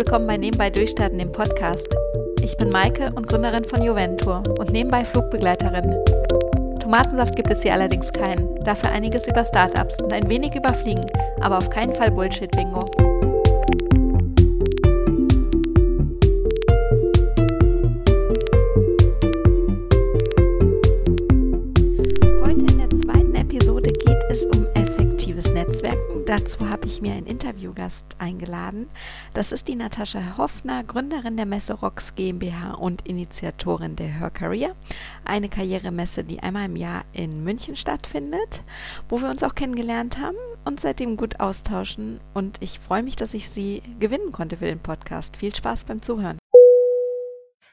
willkommen bei Nebenbei Durchstarten, dem Podcast. Ich bin Maike und Gründerin von Juventur und nebenbei Flugbegleiterin. Tomatensaft gibt es hier allerdings keinen, dafür einiges über Startups und ein wenig über Fliegen, aber auf keinen Fall Bullshit-Bingo. Dazu habe ich mir einen Interviewgast eingeladen. Das ist die Natascha Hoffner, Gründerin der Messe Rocks GmbH und Initiatorin der Her Career, eine Karrieremesse, die einmal im Jahr in München stattfindet, wo wir uns auch kennengelernt haben und seitdem gut austauschen. Und ich freue mich, dass ich sie gewinnen konnte für den Podcast. Viel Spaß beim Zuhören.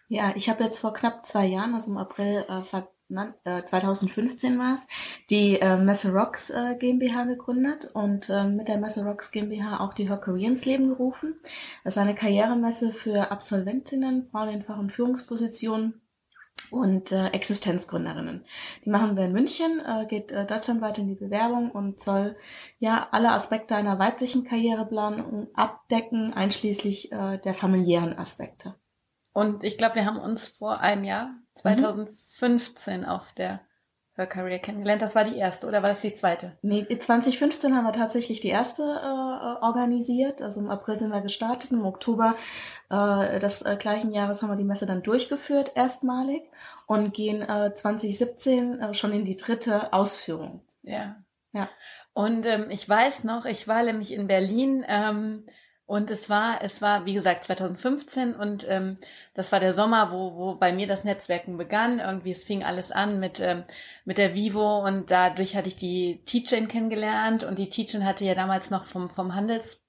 Ja, ich habe jetzt vor knapp zwei Jahren, also im April äh, 2015 war es, die äh, Messe Rocks äh, GmbH gegründet und äh, mit der Messe Rocks GmbH auch die Her Career ins Leben gerufen. Das ist eine Karrieremesse für Absolventinnen, Frauen in Fach- und Führungspositionen und äh, Existenzgründerinnen. Die machen wir in München, äh, geht äh, deutschlandweit in die Bewerbung und soll ja alle Aspekte einer weiblichen Karriereplanung abdecken, einschließlich äh, der familiären Aspekte. Und ich glaube, wir haben uns vor einem Jahr 2015 mhm. auf der Her Career kennengelernt. Das war die erste oder war das die zweite? Nee, 2015 haben wir tatsächlich die erste äh, organisiert. Also im April sind wir gestartet. Im Oktober äh, des äh, gleichen Jahres haben wir die Messe dann durchgeführt, erstmalig, und gehen äh, 2017 äh, schon in die dritte Ausführung. Ja. Ja. Und ähm, ich weiß noch, ich war nämlich in Berlin. Ähm, und es war, es war, wie gesagt, 2015 und ähm, das war der Sommer, wo, wo bei mir das Netzwerken begann. Irgendwie, es fing alles an mit, ähm, mit der Vivo und dadurch hatte ich die Teachin kennengelernt und die Teachin hatte ja damals noch vom, vom Handels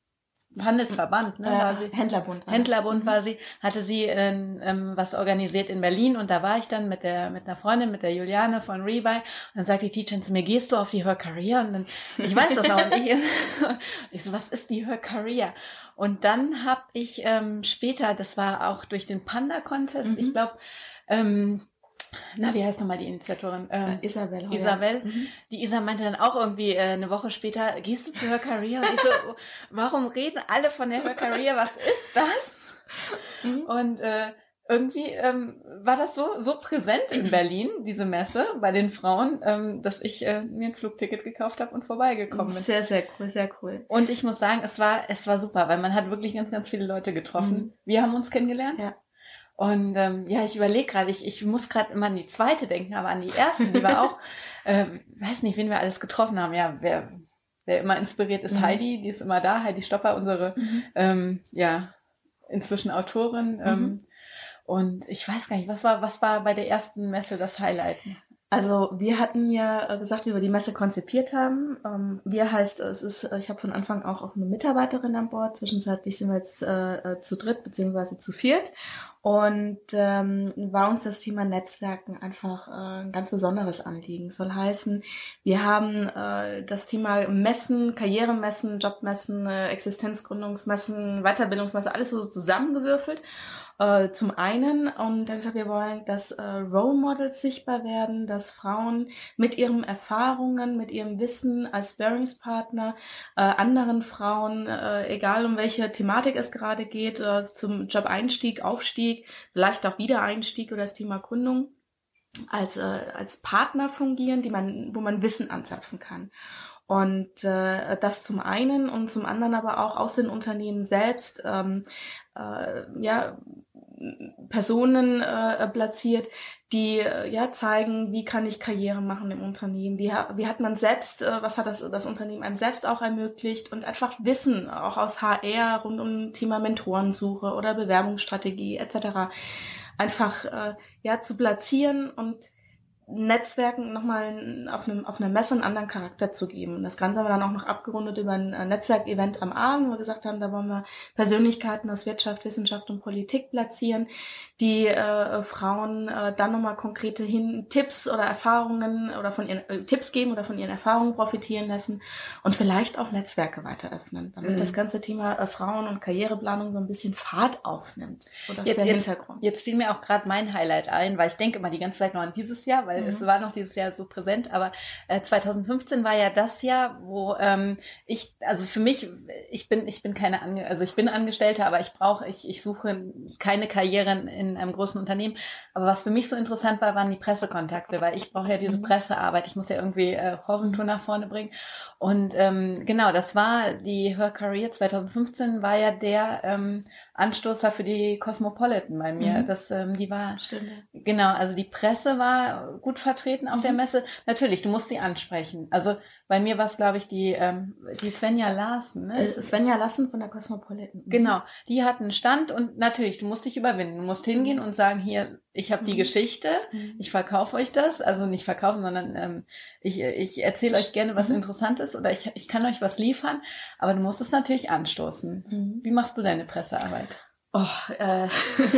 Handelsverband, ne, war sie. Händlerbund. War Händlerbund war sie, hatte sie ähm, ähm, was organisiert in Berlin und da war ich dann mit der mit einer Freundin, mit der Juliane von Rebuy und dann sagt die Teacherin zu mir, gehst du auf die Her Career? Und dann, ich weiß das noch und ich, ich so, was ist die Her Career? Und dann habe ich ähm, später, das war auch durch den Panda Contest, mhm. ich glaube, ähm, na, wie heißt nochmal die Initiatorin? Ähm, Isabel. Isabel. Mhm. Die Isa meinte dann auch irgendwie äh, eine Woche später, gehst du zu Her Career? Und ich so, warum reden alle von der Her Career? Was ist das? Mhm. Und äh, irgendwie ähm, war das so so präsent in Berlin, diese Messe bei den Frauen, ähm, dass ich äh, mir ein Flugticket gekauft habe und vorbeigekommen bin. Sehr, sehr cool, sehr cool. Und ich muss sagen, es war es war super, weil man hat wirklich ganz, ganz viele Leute getroffen. Mhm. Wir haben uns kennengelernt. Ja. Und ähm, ja, ich überlege gerade, ich, ich muss gerade immer an die zweite denken, aber an die erste, die war auch, äh, weiß nicht, wen wir alles getroffen haben. Ja, wer, wer immer inspiriert ist, mhm. Heidi, die ist immer da, Heidi Stopper, unsere, mhm. ähm, ja, inzwischen Autorin. Mhm. Ähm, und ich weiß gar nicht, was war, was war bei der ersten Messe das Highlight? Also wir hatten ja gesagt, wie wir die Messe konzipiert haben. Ähm, wir heißt, es ist, ich habe von Anfang auch auch eine Mitarbeiterin an Bord. Zwischenzeitlich sind wir jetzt äh, äh, zu dritt beziehungsweise zu viert. Und ähm, war uns das Thema Netzwerken einfach äh, ein ganz besonderes Anliegen. Soll heißen, wir haben äh, das Thema Messen, Karrieremessen, Jobmessen, äh, Existenzgründungsmessen, Weiterbildungsmessen, alles so zusammengewürfelt äh, zum einen und dann gesagt, wir wollen, dass äh, Role Models sichtbar werden, dass Frauen mit ihren Erfahrungen, mit ihrem Wissen als Bearingspartner äh, anderen Frauen, äh, egal um welche Thematik es gerade geht, äh, zum Job-Einstieg, Aufstieg, vielleicht auch Wiedereinstieg oder das Thema Gründung, als, äh, als Partner fungieren, die man, wo man Wissen anzapfen kann. Und äh, das zum einen und zum anderen aber auch aus den Unternehmen selbst ähm, äh, ja Personen äh, platziert, die äh, ja zeigen, wie kann ich Karriere machen im Unternehmen, wie, wie hat man selbst, äh, was hat das, das Unternehmen einem selbst auch ermöglicht und einfach Wissen auch aus HR rund um Thema Mentorensuche oder Bewerbungsstrategie etc. einfach äh, ja zu platzieren und Netzwerken nochmal auf, einem, auf einer Messe einen anderen Charakter zu geben. Das Ganze haben wir dann auch noch abgerundet über ein Netzwerkevent am Abend, wo wir gesagt haben, da wollen wir Persönlichkeiten aus Wirtschaft, Wissenschaft und Politik platzieren, die äh, Frauen äh, dann nochmal konkrete hin Tipps oder Erfahrungen oder von ihren äh, Tipps geben oder von ihren Erfahrungen profitieren lassen und vielleicht auch Netzwerke weiter öffnen, damit mhm. das ganze Thema äh, Frauen- und Karriereplanung so ein bisschen Fahrt aufnimmt. Das jetzt, ist der Hintergrund. Jetzt fiel mir auch gerade mein Highlight ein, weil ich denke immer die ganze Zeit noch an dieses Jahr, weil mhm. es war noch dieses Jahr so präsent, aber äh, 2015 war ja das Jahr, wo ähm, ich, also für mich, ich bin, ich bin keine, Ange also ich bin Angestellte, aber ich brauche, ich, ich suche keine Karriere in einem großen Unternehmen. Aber was für mich so interessant war, waren die Pressekontakte, weil ich brauche ja diese mhm. Pressearbeit. Ich muss ja irgendwie äh, Roventour nach vorne bringen. Und ähm, genau, das war die Her Career 2015 war ja der ähm, Anstoßer für die Cosmopolitan bei mir. Mhm. Das, ähm, die war Stimmt. genau, also die Presse war gut vertreten auf mhm. der Messe. Natürlich, du musst sie ansprechen. Also bei mir war es, glaube ich, die ähm, die Svenja Larsen. Ne? Svenja Larsen von der Cosmopolitan. Mhm. Genau, die hat einen Stand und natürlich, du musst dich überwinden. Du musst hingehen mhm. und sagen, hier, ich habe die mhm. Geschichte, mhm. ich verkaufe euch das. Also nicht verkaufen, sondern ähm, ich, ich erzähle euch gerne was Interessantes oder ich, ich kann euch was liefern. Aber du musst es natürlich anstoßen. Wie machst du deine Pressearbeit? Oh, äh,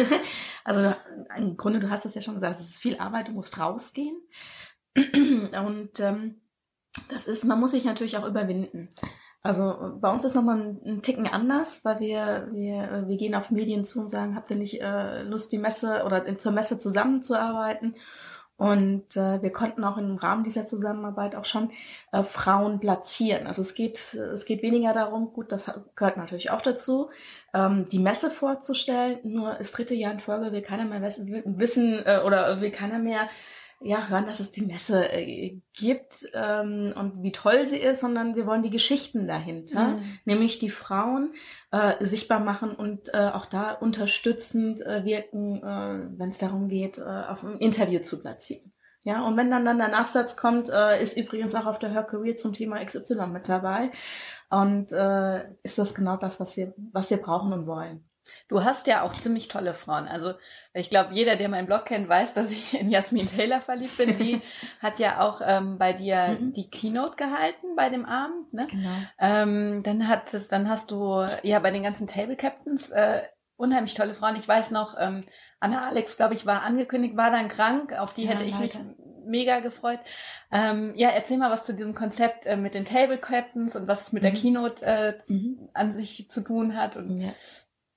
also im Grunde, du hast es ja schon gesagt, es ist viel Arbeit, du musst rausgehen. Und ähm, das ist, man muss sich natürlich auch überwinden. Also bei uns ist nochmal ein, Ticken anders, weil wir, wir, wir gehen auf Medien zu und sagen, habt ihr nicht äh, Lust, die Messe oder zur Messe zusammenzuarbeiten? Und äh, wir konnten auch im Rahmen dieser Zusammenarbeit auch schon äh, Frauen platzieren. Also es geht, es geht weniger darum, gut, das gehört natürlich auch dazu, ähm, die Messe vorzustellen. Nur das dritte Jahr in Folge will keiner mehr wissen äh, oder will keiner mehr ja, hören, dass es die Messe äh, gibt ähm, und wie toll sie ist, sondern wir wollen die Geschichten dahinter, mhm. nämlich die Frauen äh, sichtbar machen und äh, auch da unterstützend äh, wirken, äh, wenn es darum geht, äh, auf ein Interview zu platzieren. Ja, und wenn dann, dann der Nachsatz kommt, äh, ist übrigens auch auf der Her Career zum Thema XY mit dabei. Und äh, ist das genau das, was wir, was wir brauchen und wollen. Du hast ja auch ziemlich tolle Frauen. Also ich glaube, jeder, der meinen Blog kennt, weiß, dass ich in Jasmin Taylor verliebt bin. Die hat ja auch ähm, bei dir mhm. die Keynote gehalten bei dem Abend. Ne? Genau. Ähm, dann hat es, dann hast du ja bei den ganzen Table Captains äh, unheimlich tolle Frauen. Ich weiß noch, ähm, Anna Alex, glaube ich, war angekündigt, war dann krank. Auf die ja, hätte ich leider. mich mega gefreut. Ähm, ja, erzähl mal was zu diesem Konzept äh, mit den Table Captains und was es mit mhm. der Keynote äh, mhm. an sich zu tun hat. Und ja.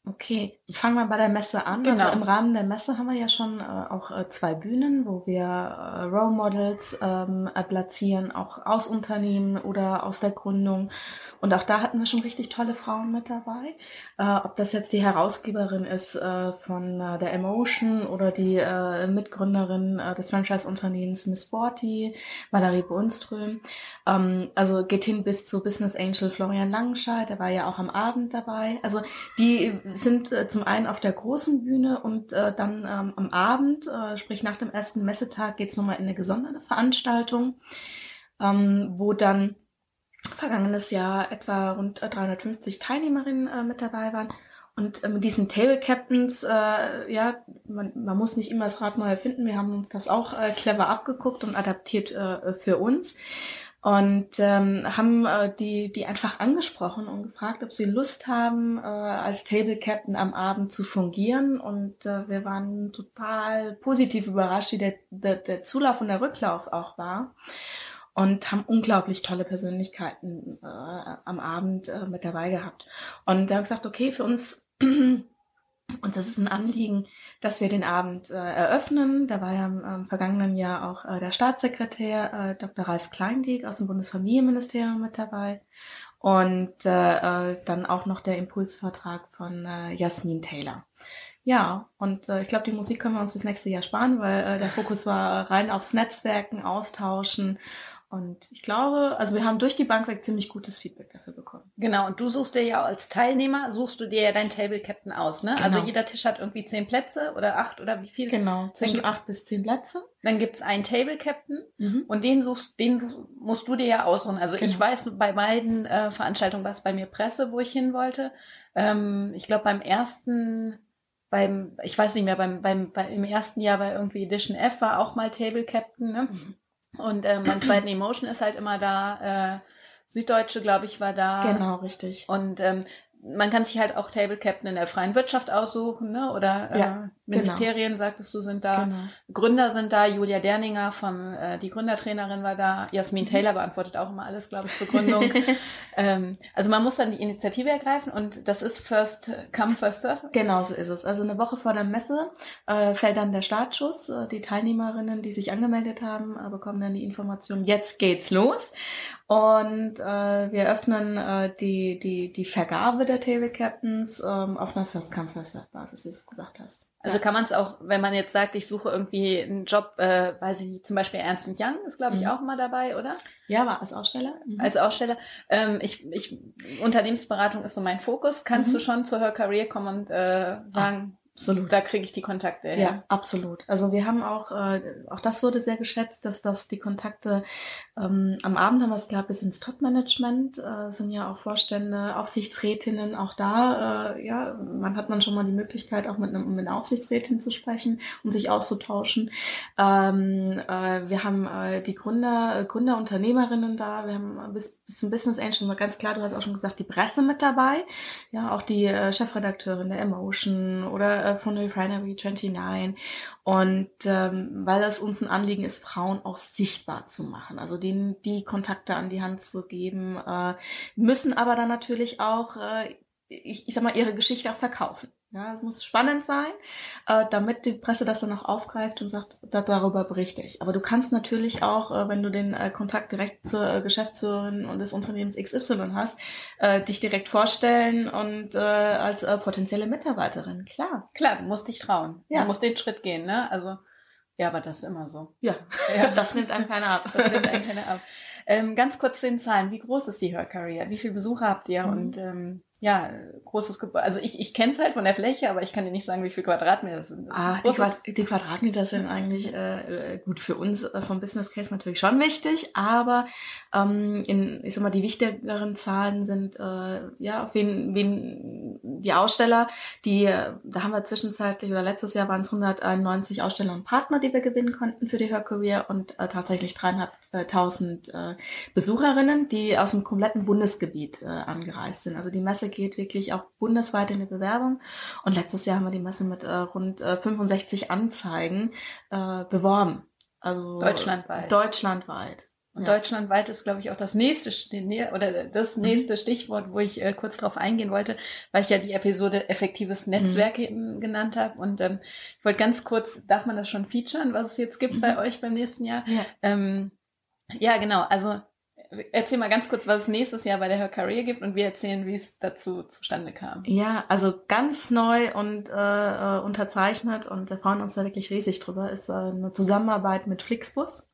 Okay, fangen wir bei der Messe an. Genau. Also im Rahmen der Messe haben wir ja schon äh, auch äh, zwei Bühnen, wo wir äh, Role Models ähm, äh, platzieren, auch aus Unternehmen oder aus der Gründung. Und auch da hatten wir schon richtig tolle Frauen mit dabei. Äh, ob das jetzt die Herausgeberin ist äh, von äh, der Emotion oder die Mitgründerin des Franchise-Unternehmens Miss Sporty, Valerie Bohnström. Ähm, also geht hin bis zu Business Angel Florian Langenscheid, der war ja auch am Abend dabei. Also die sind äh, zum einen auf der großen Bühne und äh, dann ähm, am Abend, äh, sprich nach dem ersten Messetag, geht's nochmal in eine gesonderte Veranstaltung, ähm, wo dann vergangenes Jahr etwa rund 350 Teilnehmerinnen äh, mit dabei waren. Und äh, mit diesen Table Captains, äh, ja, man, man muss nicht immer das Rad neu erfinden. Wir haben uns das auch äh, clever abgeguckt und adaptiert äh, für uns und ähm, haben äh, die die einfach angesprochen und gefragt, ob sie Lust haben, äh, als Table Captain am Abend zu fungieren. Und äh, wir waren total positiv überrascht, wie der, der, der Zulauf und der Rücklauf auch war. Und haben unglaublich tolle Persönlichkeiten äh, am Abend äh, mit dabei gehabt. Und da haben gesagt, okay, für uns und das ist ein Anliegen, dass wir den Abend äh, eröffnen. Da war ja im, im vergangenen Jahr auch äh, der Staatssekretär äh, Dr. Ralf Kleindiek aus dem Bundesfamilienministerium mit dabei. Und äh, äh, dann auch noch der Impulsvortrag von äh, Jasmin Taylor. Ja, und äh, ich glaube, die Musik können wir uns fürs nächste Jahr sparen, weil äh, der Fokus war rein aufs Netzwerken, Austauschen und ich glaube, also wir haben durch die Bank weg ziemlich gutes Feedback dafür bekommen. Genau, und du suchst dir ja als Teilnehmer, suchst du dir ja deinen Table Captain aus, ne? Also genau. Also jeder Tisch hat irgendwie zehn Plätze oder acht oder wie viel? Genau, zwischen acht bis zehn Plätze. Dann gibt's einen Table Captain mhm. und den suchst, den musst du dir ja aussuchen. Also genau. ich weiß bei beiden äh, Veranstaltungen, was bei mir Presse, wo ich hin wollte. Ähm, ich glaube beim ersten beim, ich weiß nicht mehr, beim, beim, beim im ersten Jahr bei irgendwie Edition F war auch mal Table Captain, ne? Mhm. Und ähm, beim zweiten Emotion ist halt immer da, äh, Süddeutsche, glaube ich, war da. Genau, richtig. Und ähm, man kann sich halt auch Table Captain in der freien Wirtschaft aussuchen, ne? Oder äh, ja. Ministerien, genau. sagtest du, sind da. Genau. Gründer sind da. Julia Derninger vom, äh, die Gründertrainerin war da. Jasmin mhm. Taylor beantwortet auch immer alles, glaube ich, zur Gründung. ähm, also man muss dann die Initiative ergreifen und das ist First Come, First Serve. Genau so ist es. Also eine Woche vor der Messe äh, fällt dann der Startschuss. Äh, die Teilnehmerinnen, die sich angemeldet haben, äh, bekommen dann die Information, jetzt geht's los. Und äh, wir öffnen äh, die, die, die Vergabe der Table Captains ähm, auf einer First Come, First Serve Basis, wie du es gesagt hast. Also kann man es auch, wenn man jetzt sagt, ich suche irgendwie einen Job, äh, weiß ich nicht, zum Beispiel Ernst Young ist, glaube ich, mhm. auch mal dabei, oder? Ja, war als Aussteller. Mhm. Als Aussteller. Ähm, ich, ich, Unternehmensberatung ist so mein Fokus. Kannst mhm. du schon zur Her Career kommen und äh, sagen, Absolut. Da kriege ich die Kontakte. Ja. ja, absolut. Also wir haben auch, äh, auch das wurde sehr geschätzt, dass das die Kontakte ähm, am Abend haben wir es gehabt bis ins Top-Management, äh, sind ja auch Vorstände, Aufsichtsrätinnen auch da. Äh, ja, man hat dann schon mal die Möglichkeit, auch mit, einem, mit einer Aufsichtsrätin zu sprechen und sich auszutauschen. Ähm, äh, wir haben äh, die Gründer, Gründer, Unternehmerinnen da. Wir haben bis, bis zum Business Angel war ganz klar, du hast auch schon gesagt, die Presse mit dabei. Ja, auch die äh, Chefredakteurin der Emotion oder äh, von Refinery 29 und ähm, weil es uns ein Anliegen ist, Frauen auch sichtbar zu machen, also denen die Kontakte an die Hand zu geben, äh, müssen aber dann natürlich auch, äh, ich, ich sag mal, ihre Geschichte auch verkaufen. Ja, es muss spannend sein, äh, damit die Presse das dann auch aufgreift und sagt, da, darüber berichte ich. Aber du kannst natürlich auch, äh, wenn du den äh, Kontakt direkt zur äh, Geschäftsführerin und des Unternehmens XY hast, äh, dich direkt vorstellen und äh, als äh, potenzielle Mitarbeiterin. Klar. Klar, du musst dich trauen. Ja. Du musst den Schritt gehen, ne? Also, ja, aber das ist immer so. Ja, ja. das nimmt einem keiner ab. Das nimmt einem keiner ab. Ähm, ganz kurz zu den Zahlen. Wie groß ist die Her Career? Wie viele Besucher habt ihr? Mhm. Und ähm, ja, großes Gebäude. Also ich, ich kenne es halt von der Fläche, aber ich kann dir nicht sagen, wie viel Quadratmeter das sind. Das ah, die, Quad die, Quadratmeter sind eigentlich äh, äh, gut für uns äh, vom Business Case natürlich schon wichtig, aber ähm, in, ich sag mal, die wichtigeren Zahlen sind äh, ja auf wen, wen die Aussteller, die da haben wir zwischenzeitlich oder letztes Jahr waren es 191 Aussteller und Partner, die wir gewinnen konnten für die Her Career und äh, tatsächlich dreieinhalbtausend äh, Besucherinnen, die aus dem kompletten Bundesgebiet äh, angereist sind. Also die Messe geht wirklich auch bundesweit in die Bewerbung. Und letztes Jahr haben wir die Messe mit äh, rund äh, 65 Anzeigen äh, beworben. Also deutschlandweit. Deutschlandweit. Und ja. deutschlandweit ist, glaube ich, auch das nächste oder das mhm. nächste mhm. Stichwort, wo ich äh, kurz drauf eingehen wollte, weil ich ja die Episode effektives Netzwerk mhm. genannt habe. Und ähm, ich wollte ganz kurz, darf man das schon featuren, was es jetzt gibt mhm. bei euch beim nächsten Jahr? Ja. Ähm, ja, genau. Also Erzähl mal ganz kurz, was es nächstes Jahr bei der Her Career gibt und wir erzählen, wie es dazu zustande kam. Ja, also ganz neu und äh, äh, unterzeichnet und wir freuen uns da wirklich riesig drüber, ist äh, eine Zusammenarbeit mit Flixbus,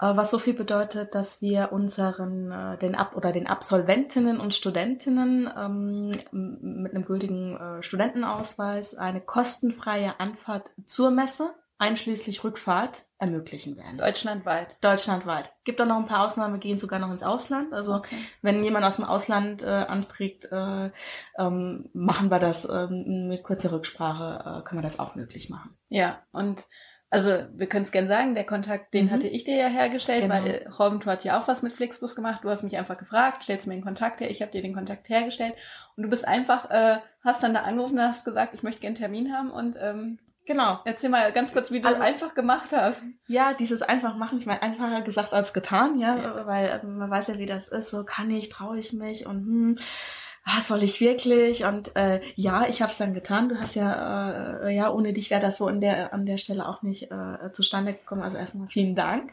äh, was so viel bedeutet, dass wir unseren äh, den Ab oder den Absolventinnen und Studentinnen ähm, mit einem gültigen äh, Studentenausweis eine kostenfreie Anfahrt zur Messe einschließlich Rückfahrt ermöglichen werden. Deutschlandweit. Deutschlandweit. Gibt auch noch ein paar Ausnahmen, gehen sogar noch ins Ausland. Also okay. wenn jemand aus dem Ausland äh, anfragt, äh, ähm, machen wir das ähm, mit kurzer Rücksprache, äh, können wir das auch möglich machen. Ja, und also wir können es gerne sagen, der Kontakt, den mhm. hatte ich dir ja hergestellt, genau. weil Robin, hat ja auch was mit Flixbus gemacht. Du hast mich einfach gefragt, stellst mir den Kontakt her, ich habe dir den Kontakt hergestellt und du bist einfach, äh, hast dann da angerufen und hast gesagt, ich möchte gerne einen Termin haben und ähm, Genau. Erzähl mal ganz kurz, wie du also, das einfach gemacht hast. Ja, dieses einfach machen, ich meine, einfacher gesagt als getan, ja, ja. weil äh, man weiß ja, wie das ist, so kann ich, traue ich mich und hm, ah, soll ich wirklich? Und äh, ja, ich habe es dann getan. Du hast ja, äh, ja, ohne dich wäre das so an der an der Stelle auch nicht äh, zustande gekommen. Also erstmal vielen Dank.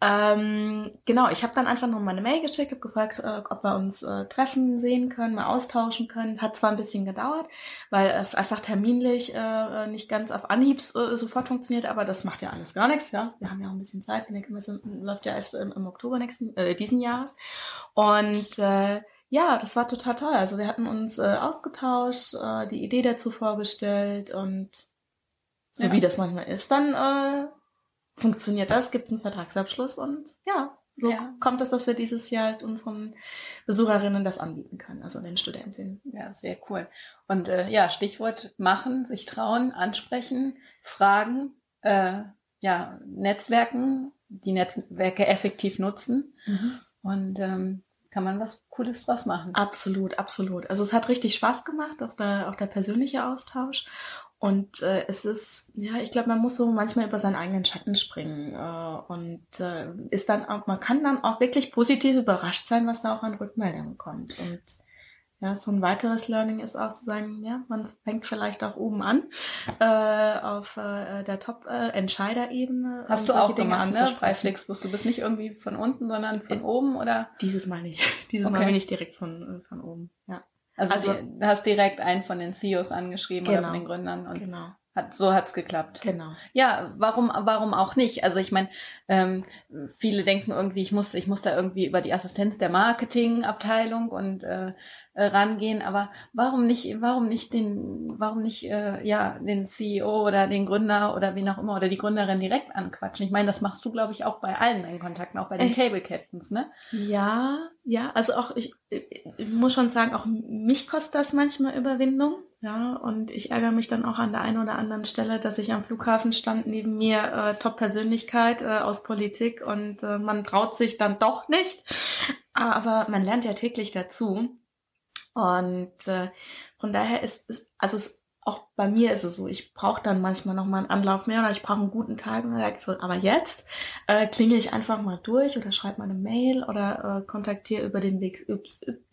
Ähm, genau, ich habe dann einfach noch mal eine Mail geschickt, habe gefragt, äh, ob wir uns äh, treffen sehen können, mal austauschen können. Hat zwar ein bisschen gedauert, weil es einfach terminlich äh, nicht ganz auf Anhieb äh, sofort funktioniert, aber das macht ja alles gar nichts. Ja, wir haben ja auch ein bisschen Zeit. Die Messe läuft ja erst im, im Oktober nächsten äh, diesen Jahres und äh, ja, das war total toll. Also wir hatten uns äh, ausgetauscht, äh, die Idee dazu vorgestellt und so ja. wie das manchmal ist, dann äh, funktioniert das, gibt es einen Vertragsabschluss und ja, so ja. kommt es, dass wir dieses Jahr halt unseren Besucherinnen das anbieten können, also den Studentinnen. Ja, sehr cool. Und äh, ja, Stichwort machen, sich trauen, ansprechen, fragen, äh, ja, Netzwerken, die Netzwerke effektiv nutzen. Mhm. Und ähm, kann man was Cooles draus machen. Absolut, absolut. Also es hat richtig Spaß gemacht, auch der, auch der persönliche Austausch. Und äh, es ist, ja, ich glaube, man muss so manchmal über seinen eigenen Schatten springen äh, und äh, ist dann auch, man kann dann auch wirklich positiv überrascht sein, was da auch an Rückmeldungen kommt. Und ja, so ein weiteres Learning ist auch zu sagen, ja, man fängt vielleicht auch oben an, äh, auf äh, der Top-Entscheiderebene. Äh, Hast um du auch Dinge gemacht, ne? Bei Flixbus. Du bist nicht irgendwie von unten, sondern von äh, oben, oder? Dieses Mal nicht. Dieses okay. Mal bin ich direkt von, äh, von oben, ja. Also, also du hast direkt einen von den CEOs angeschrieben genau, oder von den Gründern und genau. Hat, so hat's geklappt. Genau. Ja, warum, warum auch nicht? Also ich meine, ähm, viele denken irgendwie, ich muss, ich muss da irgendwie über die Assistenz der Marketingabteilung und äh, äh, rangehen, aber warum nicht, warum nicht den, warum nicht äh, ja den CEO oder den Gründer oder wen auch immer oder die Gründerin direkt anquatschen? Ich meine, das machst du, glaube ich, auch bei allen deinen Kontakten, auch bei den äh, Table Captains, ne? Ja, ja, also auch ich, ich muss schon sagen, auch mich kostet das manchmal Überwindung. Ja, und ich ärgere mich dann auch an der einen oder anderen Stelle, dass ich am Flughafen stand, neben mir äh, Top-Persönlichkeit äh, aus Politik und äh, man traut sich dann doch nicht. Aber man lernt ja täglich dazu. Und äh, von daher ist es, also es, auch bei mir ist es so, ich brauche dann manchmal noch mal einen Anlauf mehr oder ich brauche einen guten Tag und dann so, aber jetzt äh, klingel ich einfach mal durch oder schreibe mal eine Mail oder äh, kontaktiere über den Weg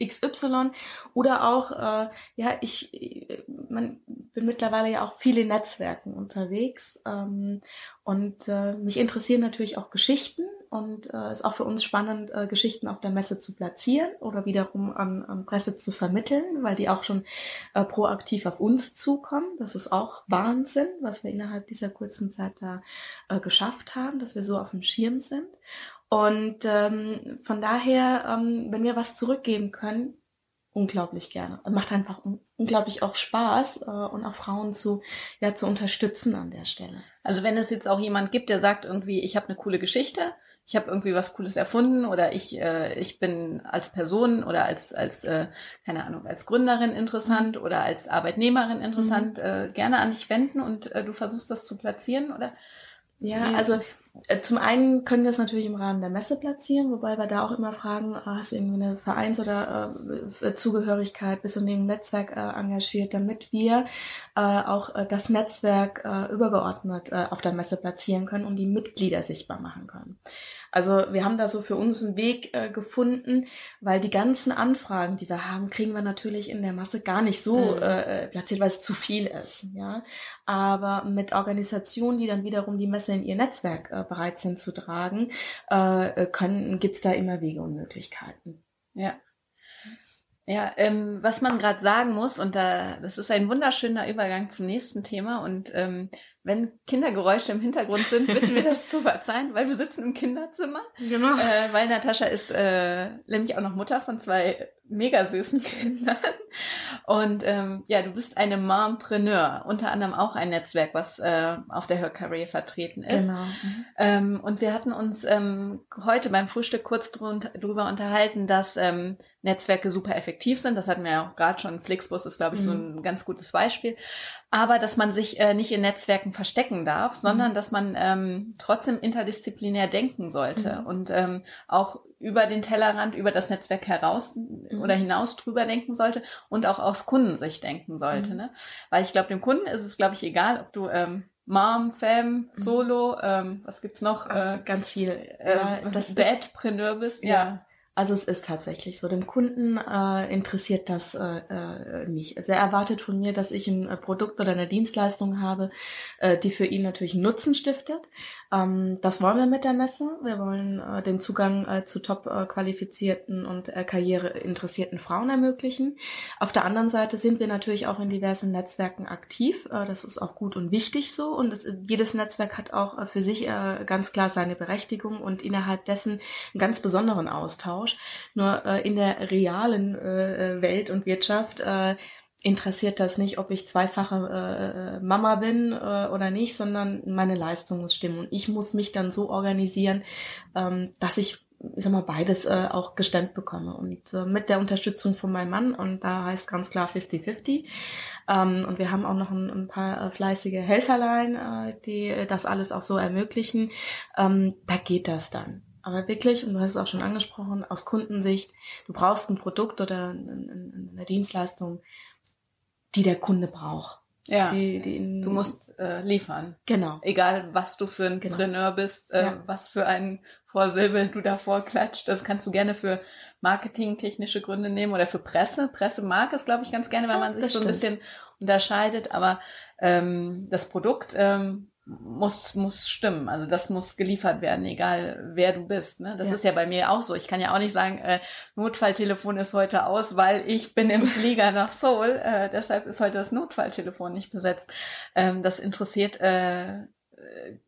XY oder auch, äh, ja, ich, man bin mittlerweile ja auch viele Netzwerken unterwegs ähm, und äh, mich interessieren natürlich auch Geschichten und äh, ist auch für uns spannend, äh, Geschichten auf der Messe zu platzieren oder wiederum an, an Presse zu vermitteln, weil die auch schon äh, proaktiv auf uns zukommen. Das ist auch Wahnsinn, was wir innerhalb dieser kurzen Zeit da äh, geschafft haben, dass wir so auf dem Schirm sind. Und ähm, von daher, ähm, wenn wir was zurückgeben können, unglaublich gerne. Macht einfach un unglaublich auch Spaß äh, und auch Frauen zu ja zu unterstützen an der Stelle. Also wenn es jetzt auch jemand gibt, der sagt irgendwie, ich habe eine coole Geschichte, ich habe irgendwie was Cooles erfunden oder ich, äh, ich bin als Person oder als, als äh, keine Ahnung, als Gründerin interessant mhm. oder als Arbeitnehmerin interessant, mhm. äh, gerne an dich wenden und äh, du versuchst das zu platzieren oder? Ja, also zum einen können wir es natürlich im Rahmen der Messe platzieren, wobei wir da auch immer fragen, äh, hast du irgendwie eine Vereins- oder äh, Zugehörigkeit, bist du in dem Netzwerk äh, engagiert, damit wir äh, auch äh, das Netzwerk äh, übergeordnet äh, auf der Messe platzieren können und die Mitglieder sichtbar machen können. Also wir haben da so für uns einen Weg äh, gefunden, weil die ganzen Anfragen, die wir haben, kriegen wir natürlich in der Masse gar nicht so mhm. äh, platziert, weil es zu viel ist. Ja, aber mit Organisationen, die dann wiederum die Messe in ihr Netzwerk äh, bereit sind zu tragen, äh, können gibt's da immer Wege und Möglichkeiten. Ja. Ja, ähm, was man gerade sagen muss, und da, das ist ein wunderschöner Übergang zum nächsten Thema. Und ähm, wenn Kindergeräusche im Hintergrund sind, bitten wir das zu verzeihen, weil wir sitzen im Kinderzimmer. Genau. Äh, weil Natascha ist äh, nämlich auch noch Mutter von zwei mega süßen Kindern. Und ähm, ja, du bist eine Mompreneur, unter anderem auch ein Netzwerk, was äh, auf der Hörkarriere vertreten ist. Genau. Mhm. Ähm, und wir hatten uns ähm, heute beim Frühstück kurz drüber unterhalten, dass ähm, Netzwerke super effektiv sind. Das hatten wir ja auch gerade schon. Flixbus ist, glaube ich, mhm. so ein ganz gutes Beispiel. Aber dass man sich äh, nicht in Netzwerken verstecken darf, sondern mhm. dass man ähm, trotzdem interdisziplinär denken sollte mhm. und ähm, auch über den Tellerrand, über das Netzwerk heraus mhm. oder hinaus drüber denken sollte und auch aus Kundensicht denken sollte. Mhm. Ne? Weil ich glaube, dem Kunden ist es, glaube ich, egal, ob du ähm, Mom, Fam, mhm. Solo, ähm, was gibt's noch? Äh, Ganz viel. Äh, ja, das Dadpreneur bist. Ja. ja. Also es ist tatsächlich so. Dem Kunden äh, interessiert das äh, äh, nicht. Also er erwartet von mir, dass ich ein äh, Produkt oder eine Dienstleistung habe, äh, die für ihn natürlich Nutzen stiftet. Ähm, das wollen wir mit der Messe. Wir wollen äh, den Zugang äh, zu top äh, qualifizierten und äh, karriereinteressierten Frauen ermöglichen. Auf der anderen Seite sind wir natürlich auch in diversen Netzwerken aktiv. Äh, das ist auch gut und wichtig so. Und es, jedes Netzwerk hat auch äh, für sich äh, ganz klar seine Berechtigung und innerhalb dessen einen ganz besonderen Austausch. Austausch. Nur äh, in der realen äh, Welt und Wirtschaft äh, interessiert das nicht, ob ich zweifache äh, Mama bin äh, oder nicht, sondern meine Leistung muss stimmen. Und ich muss mich dann so organisieren, ähm, dass ich ich sag mal, beides äh, auch gestemmt bekomme. Und äh, mit der Unterstützung von meinem Mann, und da heißt ganz klar 50-50. Ähm, und wir haben auch noch ein, ein paar äh, fleißige Helferlein, äh, die das alles auch so ermöglichen. Ähm, da geht das dann. Aber wirklich, und du hast es auch schon angesprochen, aus Kundensicht, du brauchst ein Produkt oder eine Dienstleistung, die der Kunde braucht. Ja. Die, die Du musst äh, liefern. genau. Egal, was du für ein Genau. Preneur bist, äh, Ja. was für ein Vorsilbe du davor klatscht. Das kannst du gerne für marketingtechnische Gründe nehmen oder für Presse. Presse mag es, glaube ich, ganz gerne, weil Ja, man sich so ein bisschen unterscheidet. Aber ähm, das Produkt ähm, muss, muss stimmen. Also das muss geliefert werden, egal wer du bist. Ne? Das Ja. ist ja bei mir auch so. Ich kann ja auch nicht sagen, äh, Notfalltelefon ist heute aus, weil ich bin im Flieger nach Seoul. Äh, deshalb ist heute das Notfalltelefon nicht besetzt. Ähm, das interessiert äh, äh,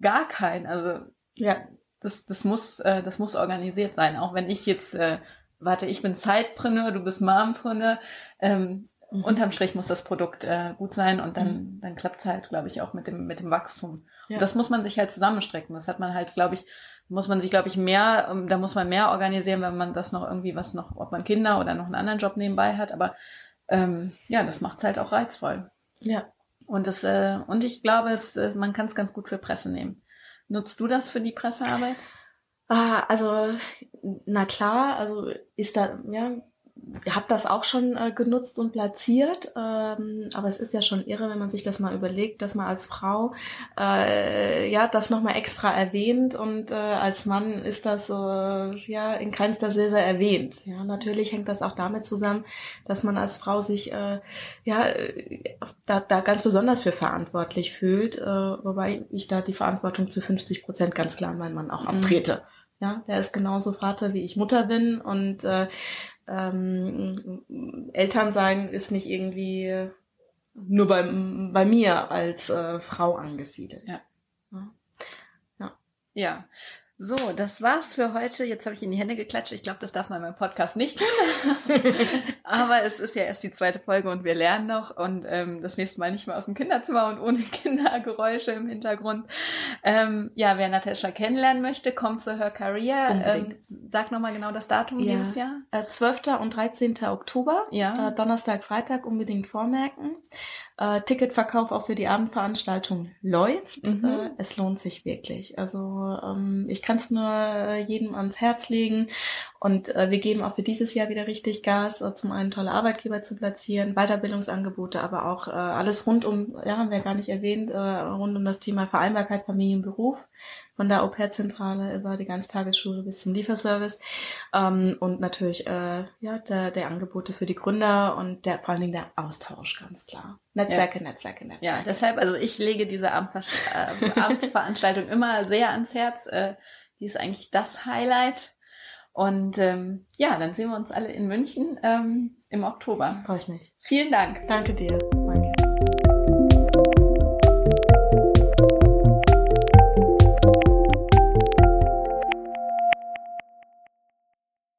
gar keinen. Also Ja, das, das muss, äh, das muss organisiert sein. Auch wenn ich jetzt, äh, warte, ich bin Zeitpreneur, du bist Mompreneur. Ähm, Mhm. Unterm Strich muss das Produkt äh, gut sein und dann, dann klappt's halt, glaube ich, auch mit dem, mit dem Wachstum. Ja. Und das muss man sich halt zusammenstrecken. Das hat man halt, glaube ich, muss man sich, glaube ich, mehr, ähm, da muss man mehr organisieren, wenn man das noch irgendwie was noch, ob man Kinder oder noch einen anderen Job nebenbei hat. Aber ähm, ja, das macht's halt auch reizvoll. ja. Und das, äh, und ich glaube, es, äh, man kann es ganz gut für Presse nehmen. Nutzt du das für die Pressearbeit? Ah, also, na klar, also ist da, ja, habe das auch schon äh, genutzt und platziert, ähm, aber es ist ja schon irre, wenn man sich das mal überlegt, dass man als Frau äh, ja das nochmal extra erwähnt und äh, als Mann ist das äh, ja in keinster Silbe erwähnt. Ja, natürlich hängt das auch damit zusammen, dass man als Frau sich äh, ja äh, da, da ganz besonders für verantwortlich fühlt, äh, wobei ich da die Verantwortung zu 50 Prozent ganz klar an meinen Mann auch Mhm. abtrete. Ja, der ist genauso Vater, wie ich Mutter bin und äh, ähm, Elternsein ist nicht irgendwie nur bei, bei mir als äh, Frau angesiedelt. Ja. Ja. Ja. So, das war's für heute. Jetzt habe ich in die Hände geklatscht. Ich glaube, das darf man beim Podcast nicht tun. Aber es ist ja erst die zweite Folge und wir lernen noch. Und ähm, das nächste Mal nicht mehr aus dem Kinderzimmer und ohne Kindergeräusche im Hintergrund. Ähm, ja, wer Natascha kennenlernen möchte, kommt zu Her Career. Ähm, sag nochmal genau das Datum Ja. dieses Jahr. Äh, 12. und 13. Oktober, Ja. äh, Donnerstag, Freitag unbedingt vormerken. Äh, Ticketverkauf auch für die Abendveranstaltung läuft. Mhm. Äh, es lohnt sich wirklich. Also ähm, ich kann es nur äh, jedem ans Herz legen. Und äh, wir geben auch für dieses Jahr wieder richtig Gas, äh, zum einen tolle Arbeitgeber zu platzieren, Weiterbildungsangebote, aber auch äh, alles rund um, ja, haben wir gar nicht erwähnt, äh, rund um das Thema Vereinbarkeit, Familie und Beruf. Von der Au-pair-Zentrale über die Ganztagesschule bis zum Lieferservice. Ähm, und natürlich äh, ja, der, der Angebote für die Gründer und der, vor allen Dingen der Austausch, ganz klar. Netzwerke, Netzwerke, Netzwerke. Ja, deshalb, also ich lege diese Abendver äh, Abendveranstaltung immer sehr ans Herz. Äh, die ist eigentlich das Highlight. Und ähm, ja, dann sehen wir uns alle in München ähm, im Oktober. Freue ich mich. Vielen Dank. Danke dir.